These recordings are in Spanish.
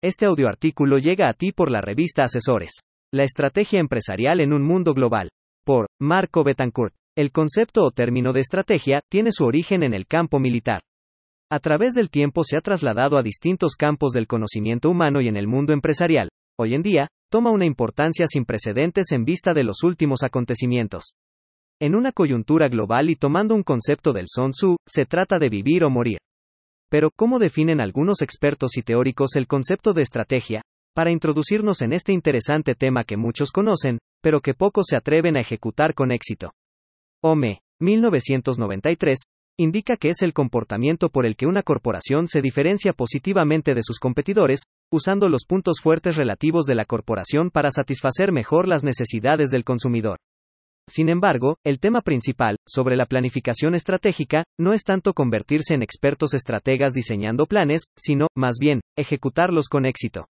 Este audioartículo llega a ti por la revista Asesores. La estrategia empresarial en un mundo global. Por Marco Betancourt. El concepto o término de estrategia tiene su origen en el campo militar. A través del tiempo se ha trasladado a distintos campos del conocimiento humano y en el mundo empresarial. Hoy en día, toma una importancia sin precedentes en vista de los últimos acontecimientos. En una coyuntura global y tomando un concepto del Sun Tzu, se trata de vivir o morir. Pero, ¿cómo definen algunos expertos y teóricos el concepto de estrategia? Para introducirnos en este interesante tema que muchos conocen, pero que pocos se atreven a ejecutar con éxito. OME, 1993, indica que es el comportamiento por el que una corporación se diferencia positivamente de sus competidores, usando los puntos fuertes relativos de la corporación para satisfacer mejor las necesidades del consumidor. Sin embargo, el tema principal, sobre la planificación estratégica, no es tanto convertirse en expertos estrategas diseñando planes, sino, más bien, ejecutarlos con éxito.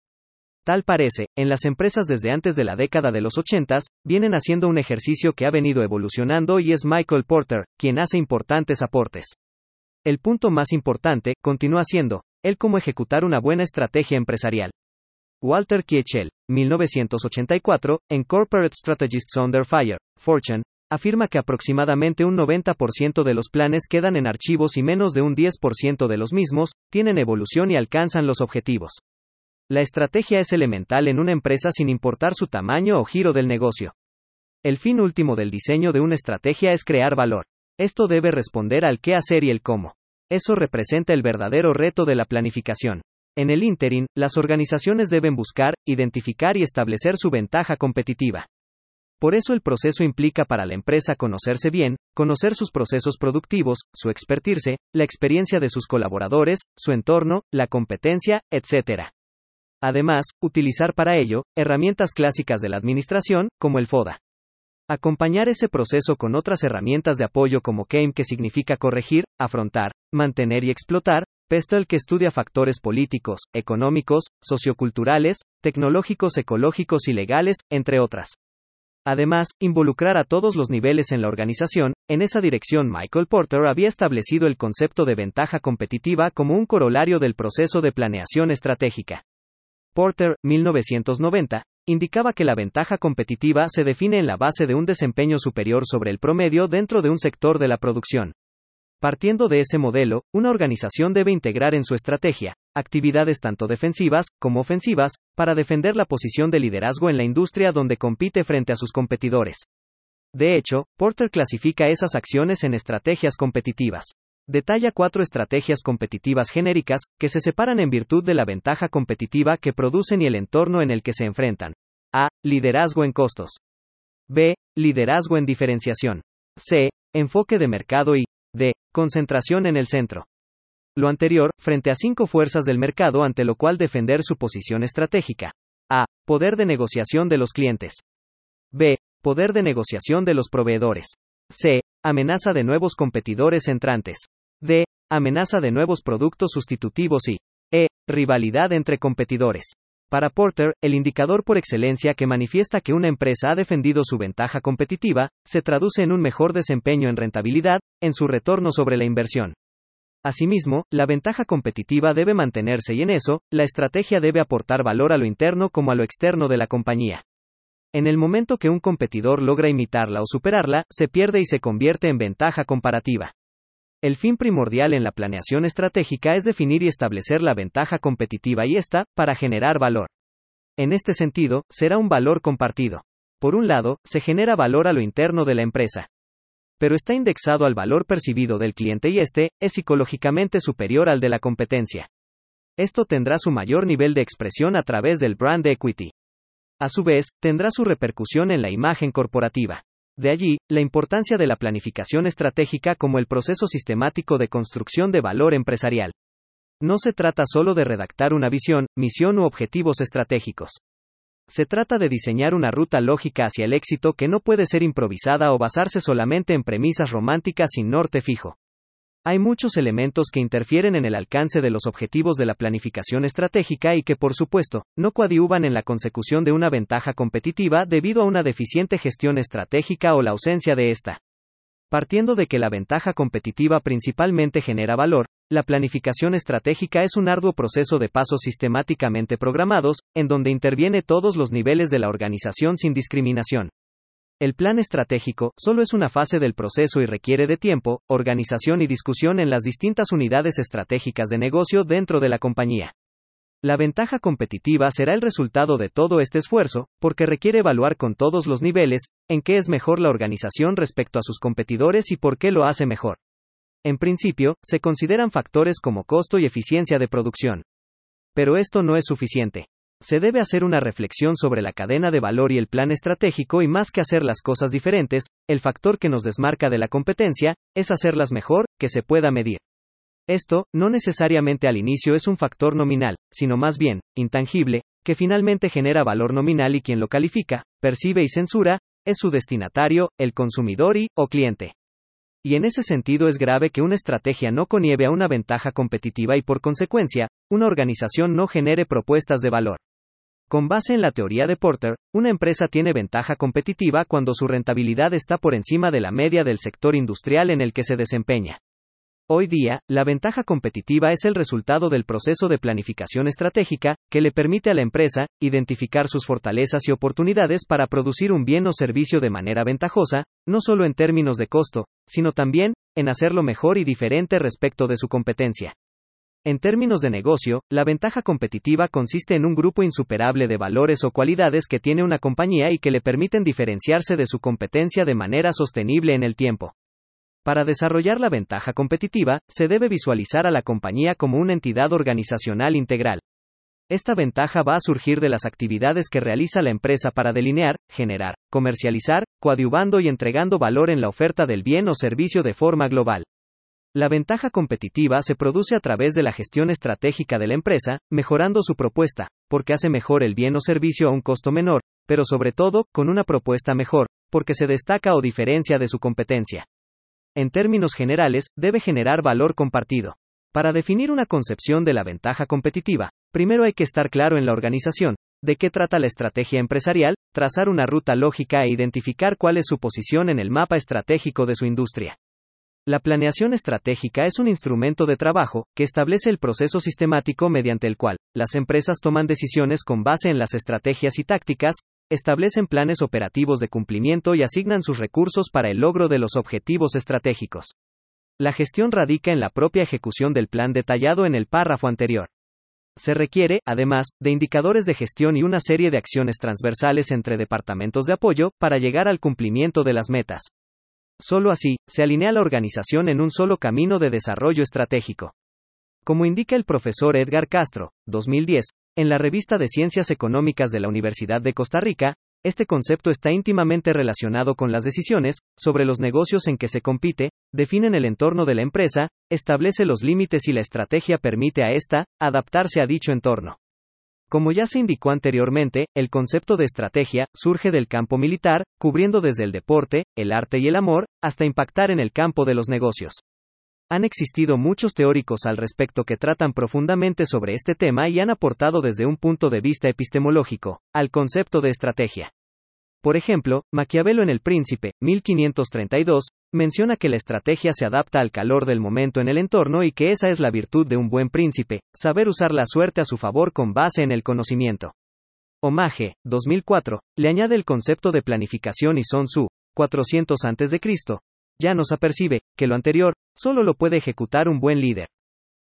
Tal parece, en las empresas desde antes de la década de los 80, vienen haciendo un ejercicio que ha venido evolucionando y es Michael Porter, quien hace importantes aportes. El punto más importante, continúa siendo, el cómo ejecutar una buena estrategia empresarial. Walter Kiechel, 1984, en Corporate Strategists Under Fire, Fortune, afirma que aproximadamente un 90% de los planes quedan en archivos y menos de un 10% de los mismos tienen evolución y alcanzan los objetivos. La estrategia es elemental en una empresa sin importar su tamaño o giro del negocio. El fin último del diseño de una estrategia es crear valor. Esto debe responder al qué hacer y el cómo. Eso representa el verdadero reto de la planificación. En el interim, las organizaciones deben buscar, identificar y establecer su ventaja competitiva. Por eso el proceso implica para la empresa conocerse bien, conocer sus procesos productivos, su expertirse, la experiencia de sus colaboradores, su entorno, la competencia, etc. Además, utilizar para ello, herramientas clásicas de la administración, como el FODA. Acompañar ese proceso con otras herramientas de apoyo como CAME que significa corregir, afrontar, mantener y explotar, Pestel que estudia factores políticos, económicos, socioculturales, tecnológicos, ecológicos y legales, entre otras. Además, involucrar a todos los niveles en la organización, en esa dirección Michael Porter había establecido el concepto de ventaja competitiva como un corolario del proceso de planeación estratégica. Porter, 1990, indicaba que la ventaja competitiva se define en la base de un desempeño superior sobre el promedio dentro de un sector de la producción. Partiendo de ese modelo, una organización debe integrar en su estrategia actividades tanto defensivas como ofensivas para defender la posición de liderazgo en la industria donde compite frente a sus competidores. De hecho, Porter clasifica esas acciones en estrategias competitivas. Detalla cuatro estrategias competitivas genéricas, que se separan en virtud de la ventaja competitiva que producen y el entorno en el que se enfrentan. A. Liderazgo en costos. B. Liderazgo en diferenciación. C. Enfoque de mercado y D. Concentración en el centro. Lo anterior, frente a cinco fuerzas del mercado ante lo cual defender su posición estratégica. A. Poder de negociación de los clientes. B. Poder de negociación de los proveedores. C. Amenaza de nuevos competidores entrantes. D. Amenaza de nuevos productos sustitutivos y E. Rivalidad entre competidores. Para Porter, el indicador por excelencia que manifiesta que una empresa ha defendido su ventaja competitiva, se traduce en un mejor desempeño en rentabilidad, en su retorno sobre la inversión. Asimismo, la ventaja competitiva debe mantenerse y en eso, la estrategia debe aportar valor a lo interno como a lo externo de la compañía. En el momento que un competidor logra imitarla o superarla, se pierde y se convierte en ventaja comparativa. El fin primordial en la planeación estratégica es definir y establecer la ventaja competitiva y esta, para generar valor. En este sentido, será un valor compartido. Por un lado, se genera valor a lo interno de la empresa. Pero está indexado al valor percibido del cliente y este, es psicológicamente superior al de la competencia. Esto tendrá su mayor nivel de expresión a través del brand equity. A su vez, tendrá su repercusión en la imagen corporativa. De allí, la importancia de la planificación estratégica como el proceso sistemático de construcción de valor empresarial. No se trata solo de redactar una visión, misión u objetivos estratégicos. Se trata de diseñar una ruta lógica hacia el éxito que no puede ser improvisada o basarse solamente en premisas románticas sin norte fijo. Hay muchos elementos que interfieren en el alcance de los objetivos de la planificación estratégica y que, por supuesto, no coadyuvan en la consecución de una ventaja competitiva debido a una deficiente gestión estratégica o la ausencia de esta. Partiendo de que la ventaja competitiva principalmente genera valor, La planificación estratégica es un arduo proceso de pasos sistemáticamente programados, en donde interviene todos los niveles de la organización sin discriminación. El plan estratégico solo es una fase del proceso y requiere de tiempo, organización y discusión en las distintas unidades estratégicas de negocio dentro de la compañía. La ventaja competitiva será el resultado de todo este esfuerzo, porque requiere evaluar con todos los niveles, en qué es mejor la organización respecto a sus competidores y por qué lo hace mejor. En principio, se consideran factores como costo y eficiencia de producción. Pero esto no es suficiente. Se debe hacer una reflexión sobre la cadena de valor y el plan estratégico y más que hacer las cosas diferentes, el factor que nos desmarca de la competencia, es hacerlas mejor, que se pueda medir. Esto, no necesariamente al inicio es un factor nominal, sino más bien, intangible, que finalmente genera valor nominal y quien lo califica, percibe y censura, es su destinatario, el consumidor y, o cliente y en ese sentido es grave que una estrategia no connieve a una ventaja competitiva y por consecuencia, una organización no genere propuestas de valor. Con base en la teoría de Porter, una empresa tiene ventaja competitiva cuando su rentabilidad está por encima de la media del sector industrial en el que se desempeña. Hoy día, la ventaja competitiva es el resultado del proceso de planificación estratégica, que le permite a la empresa identificar sus fortalezas y oportunidades para producir un bien o servicio de manera ventajosa, no solo en términos de costo, sino también, en hacerlo mejor y diferente respecto de su competencia. En términos de negocio, la ventaja competitiva consiste en un grupo insuperable de valores o cualidades que tiene una compañía y que le permiten diferenciarse de su competencia de manera sostenible en el tiempo. Para desarrollar la ventaja competitiva, se debe visualizar a la compañía como una entidad organizacional integral. Esta ventaja va a surgir de las actividades que realiza la empresa para delinear, generar, comercializar, coadyuvando y entregando valor en la oferta del bien o servicio de forma global. La ventaja competitiva se produce a través de la gestión estratégica de la empresa, mejorando su propuesta, porque hace mejor el bien o servicio a un costo menor, pero sobre todo, con una propuesta mejor, porque se destaca o diferencia de su competencia en términos generales, debe generar valor compartido. Para definir una concepción de la ventaja competitiva, primero hay que estar claro en la organización, de qué trata la estrategia empresarial, trazar una ruta lógica e identificar cuál es su posición en el mapa estratégico de su industria. La planeación estratégica es un instrumento de trabajo que establece el proceso sistemático mediante el cual las empresas toman decisiones con base en las estrategias y tácticas establecen planes operativos de cumplimiento y asignan sus recursos para el logro de los objetivos estratégicos. La gestión radica en la propia ejecución del plan detallado en el párrafo anterior. Se requiere, además, de indicadores de gestión y una serie de acciones transversales entre departamentos de apoyo para llegar al cumplimiento de las metas. Solo así, se alinea la organización en un solo camino de desarrollo estratégico. Como indica el profesor Edgar Castro, 2010, en la revista de Ciencias Económicas de la Universidad de Costa Rica, este concepto está íntimamente relacionado con las decisiones sobre los negocios en que se compite, definen el entorno de la empresa, establece los límites y la estrategia permite a esta adaptarse a dicho entorno. Como ya se indicó anteriormente, el concepto de estrategia surge del campo militar, cubriendo desde el deporte, el arte y el amor, hasta impactar en el campo de los negocios. Han existido muchos teóricos al respecto que tratan profundamente sobre este tema y han aportado desde un punto de vista epistemológico al concepto de estrategia. Por ejemplo, Maquiavelo en El Príncipe, 1532, menciona que la estrategia se adapta al calor del momento en el entorno y que esa es la virtud de un buen príncipe, saber usar la suerte a su favor con base en el conocimiento. Omage, 2004, le añade el concepto de planificación y Sun Tzu, 400 a.C., ya nos apercibe, que lo anterior, solo lo puede ejecutar un buen líder.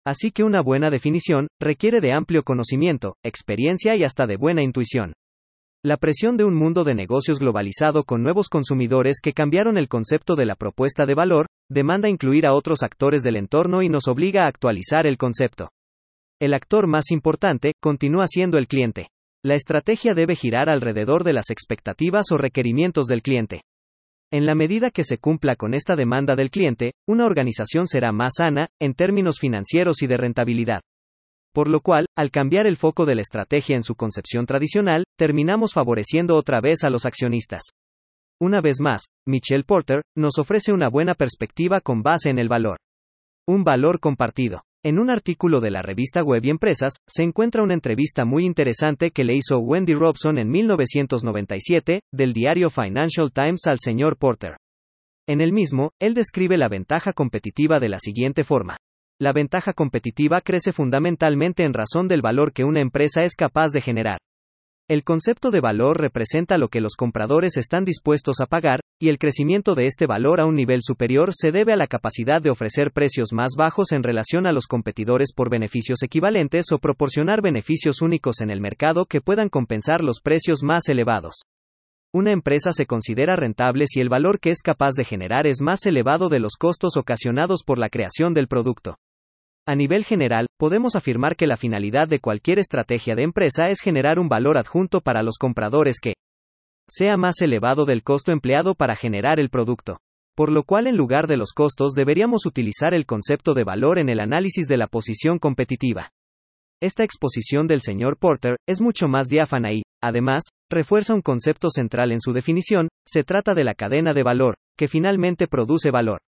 Así que una buena definición, requiere de amplio conocimiento, experiencia y hasta de buena intuición. La presión de un mundo de negocios globalizado con nuevos consumidores que cambiaron el concepto de la propuesta de valor, demanda incluir a otros actores del entorno y nos obliga a actualizar el concepto. El actor más importante, continúa siendo el cliente. La estrategia debe girar alrededor de las expectativas o requerimientos del cliente. En la medida que se cumpla con esta demanda del cliente, una organización será más sana, en términos financieros y de rentabilidad. Por lo cual, al cambiar el foco de la estrategia en su concepción tradicional, terminamos favoreciendo otra vez a los accionistas. Una vez más, Michelle Porter nos ofrece una buena perspectiva con base en el valor. Un valor compartido. En un artículo de la revista Web y Empresas, se encuentra una entrevista muy interesante que le hizo Wendy Robson en 1997, del diario Financial Times al señor Porter. En el mismo, él describe la ventaja competitiva de la siguiente forma. La ventaja competitiva crece fundamentalmente en razón del valor que una empresa es capaz de generar. El concepto de valor representa lo que los compradores están dispuestos a pagar, y el crecimiento de este valor a un nivel superior se debe a la capacidad de ofrecer precios más bajos en relación a los competidores por beneficios equivalentes o proporcionar beneficios únicos en el mercado que puedan compensar los precios más elevados. Una empresa se considera rentable si el valor que es capaz de generar es más elevado de los costos ocasionados por la creación del producto. A nivel general, podemos afirmar que la finalidad de cualquier estrategia de empresa es generar un valor adjunto para los compradores que sea más elevado del costo empleado para generar el producto. Por lo cual en lugar de los costos deberíamos utilizar el concepto de valor en el análisis de la posición competitiva. Esta exposición del señor Porter es mucho más diáfana y, además, refuerza un concepto central en su definición, se trata de la cadena de valor, que finalmente produce valor.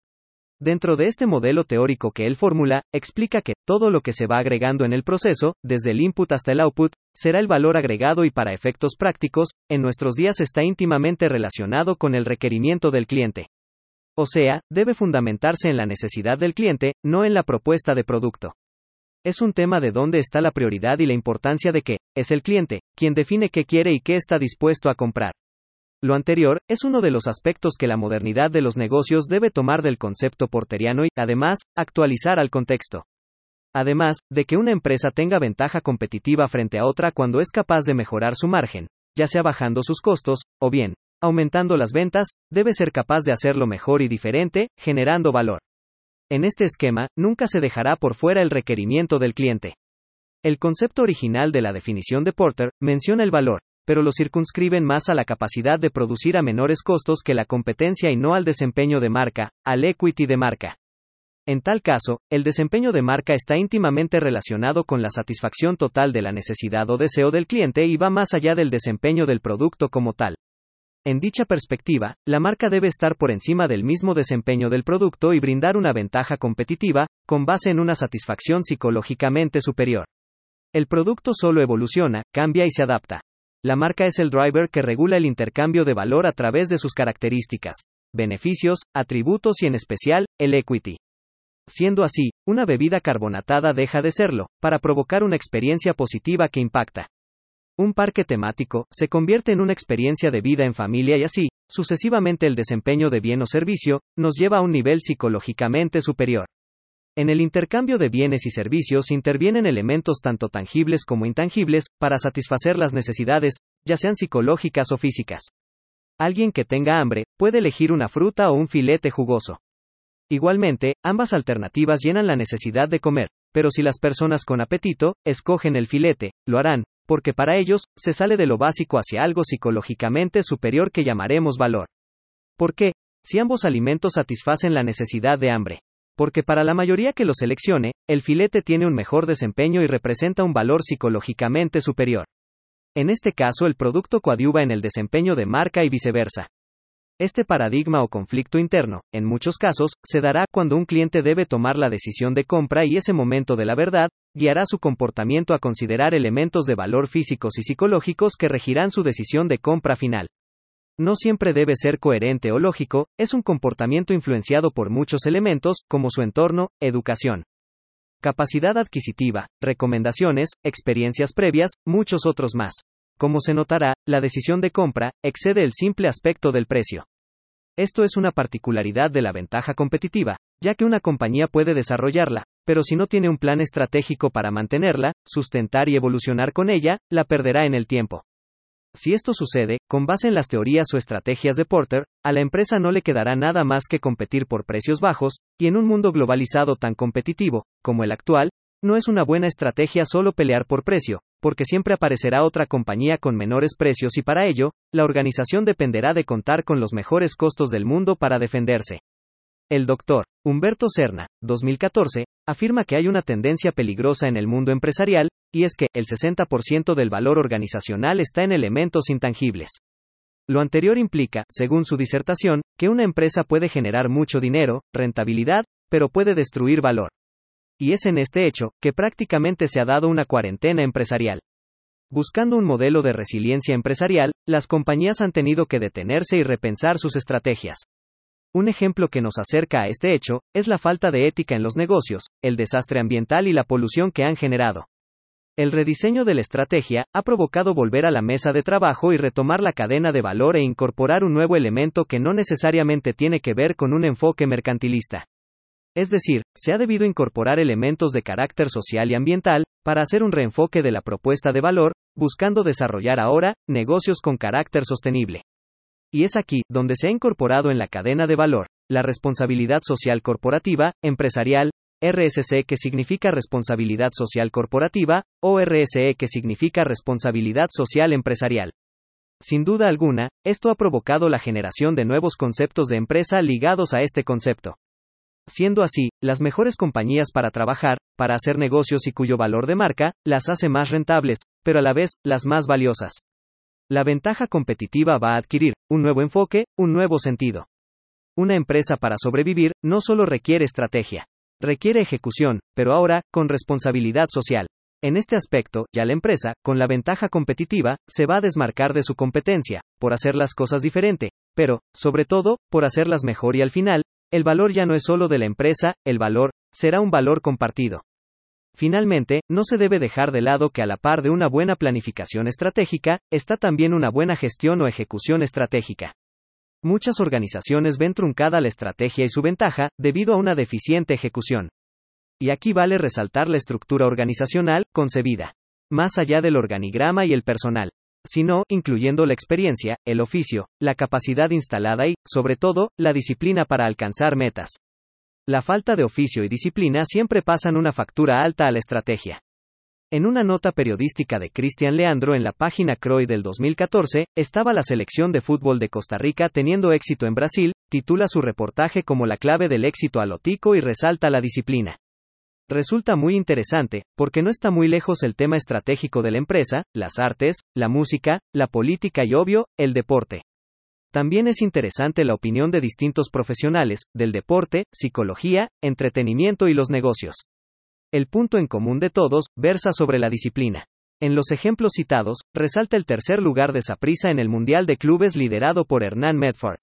Dentro de este modelo teórico que él formula, explica que todo lo que se va agregando en el proceso, desde el input hasta el output, será el valor agregado y para efectos prácticos, en nuestros días está íntimamente relacionado con el requerimiento del cliente. O sea, debe fundamentarse en la necesidad del cliente, no en la propuesta de producto. Es un tema de dónde está la prioridad y la importancia de que, es el cliente, quien define qué quiere y qué está dispuesto a comprar. Lo anterior, es uno de los aspectos que la modernidad de los negocios debe tomar del concepto porteriano y, además, actualizar al contexto. Además, de que una empresa tenga ventaja competitiva frente a otra cuando es capaz de mejorar su margen, ya sea bajando sus costos, o bien, aumentando las ventas, debe ser capaz de hacerlo mejor y diferente, generando valor. En este esquema, nunca se dejará por fuera el requerimiento del cliente. El concepto original de la definición de Porter menciona el valor, pero lo circunscriben más a la capacidad de producir a menores costos que la competencia y no al desempeño de marca, al equity de marca. En tal caso, el desempeño de marca está íntimamente relacionado con la satisfacción total de la necesidad o deseo del cliente y va más allá del desempeño del producto como tal. En dicha perspectiva, la marca debe estar por encima del mismo desempeño del producto y brindar una ventaja competitiva, con base en una satisfacción psicológicamente superior. El producto solo evoluciona, cambia y se adapta. La marca es el driver que regula el intercambio de valor a través de sus características, beneficios, atributos y en especial, el equity. Siendo así, una bebida carbonatada deja de serlo, para provocar una experiencia positiva que impacta. Un parque temático se convierte en una experiencia de vida en familia y así, sucesivamente el desempeño de bien o servicio, nos lleva a un nivel psicológicamente superior. En el intercambio de bienes y servicios intervienen elementos tanto tangibles como intangibles, para satisfacer las necesidades, ya sean psicológicas o físicas. Alguien que tenga hambre, puede elegir una fruta o un filete jugoso. Igualmente, ambas alternativas llenan la necesidad de comer, pero si las personas con apetito, escogen el filete, lo harán, porque para ellos, se sale de lo básico hacia algo psicológicamente superior que llamaremos valor. ¿Por qué? Si ambos alimentos satisfacen la necesidad de hambre porque para la mayoría que lo seleccione, el filete tiene un mejor desempeño y representa un valor psicológicamente superior. En este caso el producto coadyuva en el desempeño de marca y viceversa. Este paradigma o conflicto interno, en muchos casos, se dará cuando un cliente debe tomar la decisión de compra y ese momento de la verdad, guiará su comportamiento a considerar elementos de valor físicos y psicológicos que regirán su decisión de compra final no siempre debe ser coherente o lógico, es un comportamiento influenciado por muchos elementos, como su entorno, educación, capacidad adquisitiva, recomendaciones, experiencias previas, muchos otros más. Como se notará, la decisión de compra excede el simple aspecto del precio. Esto es una particularidad de la ventaja competitiva, ya que una compañía puede desarrollarla, pero si no tiene un plan estratégico para mantenerla, sustentar y evolucionar con ella, la perderá en el tiempo. Si esto sucede, con base en las teorías o estrategias de Porter, a la empresa no le quedará nada más que competir por precios bajos, y en un mundo globalizado tan competitivo, como el actual, no es una buena estrategia solo pelear por precio, porque siempre aparecerá otra compañía con menores precios y para ello, la organización dependerá de contar con los mejores costos del mundo para defenderse. El doctor Humberto Serna, 2014, afirma que hay una tendencia peligrosa en el mundo empresarial, y es que el 60% del valor organizacional está en elementos intangibles. Lo anterior implica, según su disertación, que una empresa puede generar mucho dinero, rentabilidad, pero puede destruir valor. Y es en este hecho, que prácticamente se ha dado una cuarentena empresarial. Buscando un modelo de resiliencia empresarial, las compañías han tenido que detenerse y repensar sus estrategias. Un ejemplo que nos acerca a este hecho, es la falta de ética en los negocios, el desastre ambiental y la polución que han generado. El rediseño de la estrategia ha provocado volver a la mesa de trabajo y retomar la cadena de valor e incorporar un nuevo elemento que no necesariamente tiene que ver con un enfoque mercantilista. Es decir, se ha debido incorporar elementos de carácter social y ambiental, para hacer un reenfoque de la propuesta de valor, buscando desarrollar ahora, negocios con carácter sostenible. Y es aquí, donde se ha incorporado en la cadena de valor, la responsabilidad social corporativa, empresarial, RSC que significa responsabilidad social corporativa, o RSE que significa responsabilidad social empresarial. Sin duda alguna, esto ha provocado la generación de nuevos conceptos de empresa ligados a este concepto. Siendo así, las mejores compañías para trabajar, para hacer negocios y cuyo valor de marca, las hace más rentables, pero a la vez, las más valiosas. La ventaja competitiva va a adquirir un nuevo enfoque, un nuevo sentido. Una empresa para sobrevivir no solo requiere estrategia, requiere ejecución, pero ahora, con responsabilidad social. En este aspecto, ya la empresa, con la ventaja competitiva, se va a desmarcar de su competencia, por hacer las cosas diferente, pero, sobre todo, por hacerlas mejor y al final, el valor ya no es solo de la empresa, el valor, será un valor compartido. Finalmente, no se debe dejar de lado que a la par de una buena planificación estratégica, está también una buena gestión o ejecución estratégica. Muchas organizaciones ven truncada la estrategia y su ventaja, debido a una deficiente ejecución. Y aquí vale resaltar la estructura organizacional, concebida. Más allá del organigrama y el personal sino, incluyendo la experiencia, el oficio, la capacidad instalada y, sobre todo, la disciplina para alcanzar metas. La falta de oficio y disciplina siempre pasan una factura alta a la estrategia. En una nota periodística de Cristian Leandro en la página CROI del 2014, estaba la selección de fútbol de Costa Rica teniendo éxito en Brasil, titula su reportaje como la clave del éxito a Lotico y resalta la disciplina. Resulta muy interesante, porque no está muy lejos el tema estratégico de la empresa, las artes, la música, la política y obvio, el deporte. También es interesante la opinión de distintos profesionales, del deporte, psicología, entretenimiento y los negocios. El punto en común de todos, versa sobre la disciplina. En los ejemplos citados, resalta el tercer lugar de Saprissa en el Mundial de Clubes liderado por Hernán Medford.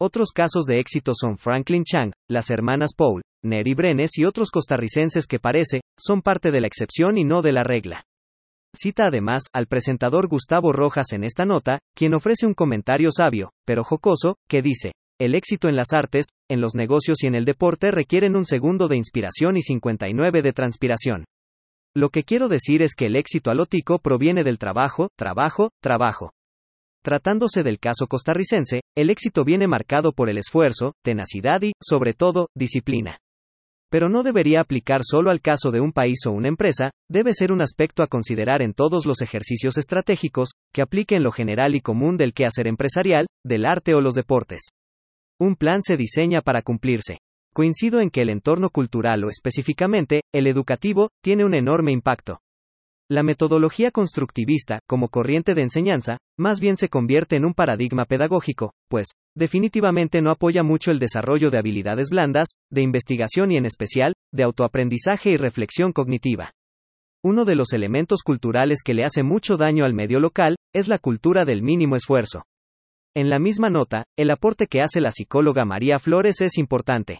Otros casos de éxito son Franklin Chang, las hermanas Paul, Neri Brenes y otros costarricenses que parece, son parte de la excepción y no de la regla. Cita además al presentador Gustavo Rojas en esta nota, quien ofrece un comentario sabio, pero jocoso, que dice, el éxito en las artes, en los negocios y en el deporte requieren un segundo de inspiración y 59 de transpiración. Lo que quiero decir es que el éxito alótico proviene del trabajo, trabajo, trabajo. Tratándose del caso costarricense, el éxito viene marcado por el esfuerzo, tenacidad y, sobre todo, disciplina. Pero no debería aplicar solo al caso de un país o una empresa, debe ser un aspecto a considerar en todos los ejercicios estratégicos, que aplique en lo general y común del quehacer empresarial, del arte o los deportes. Un plan se diseña para cumplirse. Coincido en que el entorno cultural o específicamente, el educativo, tiene un enorme impacto. La metodología constructivista, como corriente de enseñanza, más bien se convierte en un paradigma pedagógico, pues, definitivamente no apoya mucho el desarrollo de habilidades blandas, de investigación y en especial, de autoaprendizaje y reflexión cognitiva. Uno de los elementos culturales que le hace mucho daño al medio local, es la cultura del mínimo esfuerzo. En la misma nota, el aporte que hace la psicóloga María Flores es importante.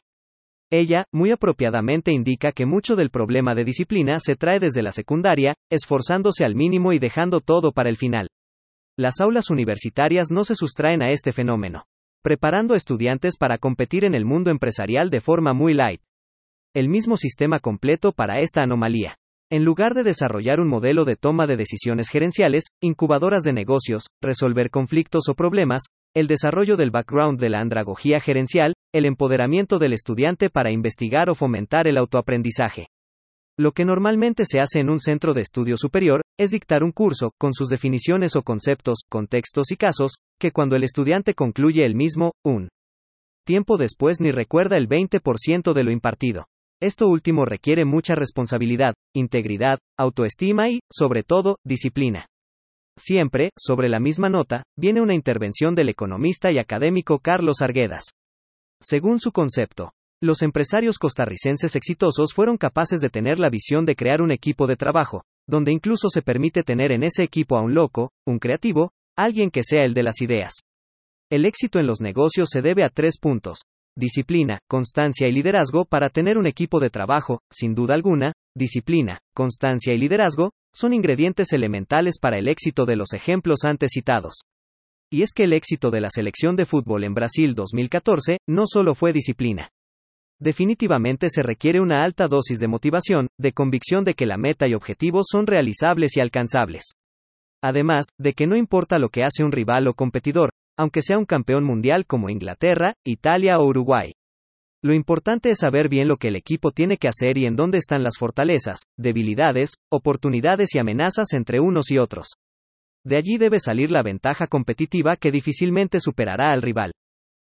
Ella, muy apropiadamente indica que mucho del problema de disciplina se trae desde la secundaria, esforzándose al mínimo y dejando todo para el final. Las aulas universitarias no se sustraen a este fenómeno, preparando a estudiantes para competir en el mundo empresarial de forma muy light. El mismo sistema completo para esta anomalía. En lugar de desarrollar un modelo de toma de decisiones gerenciales, incubadoras de negocios, resolver conflictos o problemas, el desarrollo del background de la andragogía gerencial, el empoderamiento del estudiante para investigar o fomentar el autoaprendizaje. Lo que normalmente se hace en un centro de estudio superior, es dictar un curso, con sus definiciones o conceptos, contextos y casos, que cuando el estudiante concluye el mismo, un tiempo después ni recuerda el 20% de lo impartido. Esto último requiere mucha responsabilidad, integridad, autoestima y, sobre todo, disciplina. Siempre, sobre la misma nota, viene una intervención del economista y académico Carlos Arguedas. Según su concepto, los empresarios costarricenses exitosos fueron capaces de tener la visión de crear un equipo de trabajo, donde incluso se permite tener en ese equipo a un loco, un creativo, alguien que sea el de las ideas. El éxito en los negocios se debe a tres puntos. disciplina, constancia y liderazgo para tener un equipo de trabajo, sin duda alguna, disciplina, constancia y liderazgo, son ingredientes elementales para el éxito de los ejemplos antes citados. Y es que el éxito de la selección de fútbol en Brasil 2014 no solo fue disciplina. Definitivamente se requiere una alta dosis de motivación, de convicción de que la meta y objetivos son realizables y alcanzables. Además, de que no importa lo que hace un rival o competidor, aunque sea un campeón mundial como Inglaterra, Italia o Uruguay. Lo importante es saber bien lo que el equipo tiene que hacer y en dónde están las fortalezas, debilidades, oportunidades y amenazas entre unos y otros. De allí debe salir la ventaja competitiva que difícilmente superará al rival.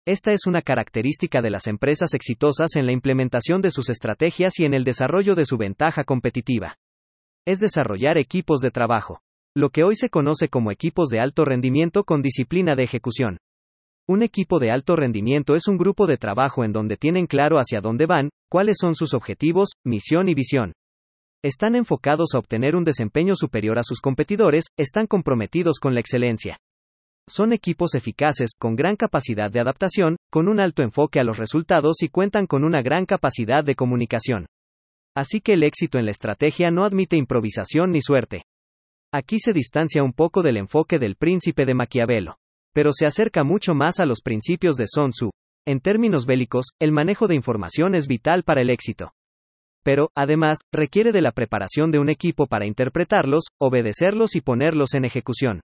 Esta es una característica de las empresas exitosas en la implementación de sus estrategias y en el desarrollo de su ventaja competitiva. Es desarrollar equipos de trabajo. Lo que hoy se conoce como equipos de alto rendimiento con disciplina de ejecución. Un equipo de alto rendimiento es un grupo de trabajo en donde tienen claro hacia dónde van, cuáles son sus objetivos, misión y visión. Están enfocados a obtener un desempeño superior a sus competidores, están comprometidos con la excelencia. Son equipos eficaces, con gran capacidad de adaptación, con un alto enfoque a los resultados y cuentan con una gran capacidad de comunicación. Así que el éxito en la estrategia no admite improvisación ni suerte. Aquí se distancia un poco del enfoque del príncipe de Maquiavelo. Pero se acerca mucho más a los principios de Sun Tzu. En términos bélicos, el manejo de información es vital para el éxito. Pero, además, requiere de la preparación de un equipo para interpretarlos, obedecerlos y ponerlos en ejecución.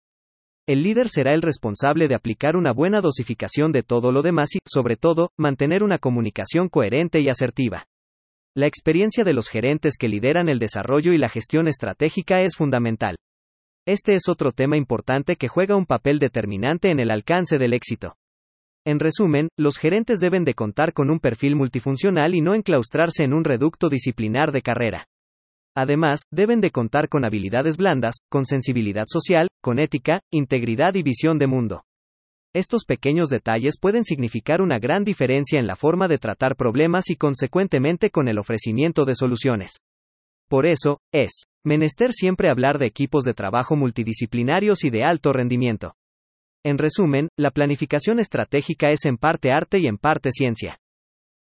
El líder será el responsable de aplicar una buena dosificación de todo lo demás y, sobre todo, mantener una comunicación coherente y asertiva. La experiencia de los gerentes que lideran el desarrollo y la gestión estratégica es fundamental. Este es otro tema importante que juega un papel determinante en el alcance del éxito. En resumen, los gerentes deben de contar con un perfil multifuncional y no enclaustrarse en un reducto disciplinar de carrera. Además, deben de contar con habilidades blandas, con sensibilidad social, con ética, integridad y visión de mundo. Estos pequeños detalles pueden significar una gran diferencia en la forma de tratar problemas y consecuentemente con el ofrecimiento de soluciones. Por eso, es menester siempre hablar de equipos de trabajo multidisciplinarios y de alto rendimiento. En resumen, la planificación estratégica es en parte arte y en parte ciencia.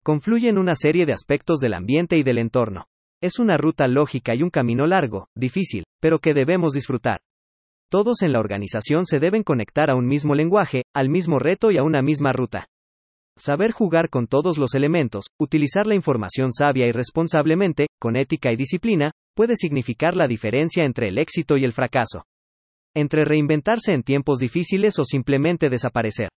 Confluyen una serie de aspectos del ambiente y del entorno. Es una ruta lógica y un camino largo, difícil, pero que debemos disfrutar. Todos en la organización se deben conectar a un mismo lenguaje, al mismo reto y a una misma ruta. Saber jugar con todos los elementos, utilizar la información sabia y responsablemente, con ética y disciplina, puede significar la diferencia entre el éxito y el fracaso. Entre reinventarse en tiempos difíciles o simplemente desaparecer.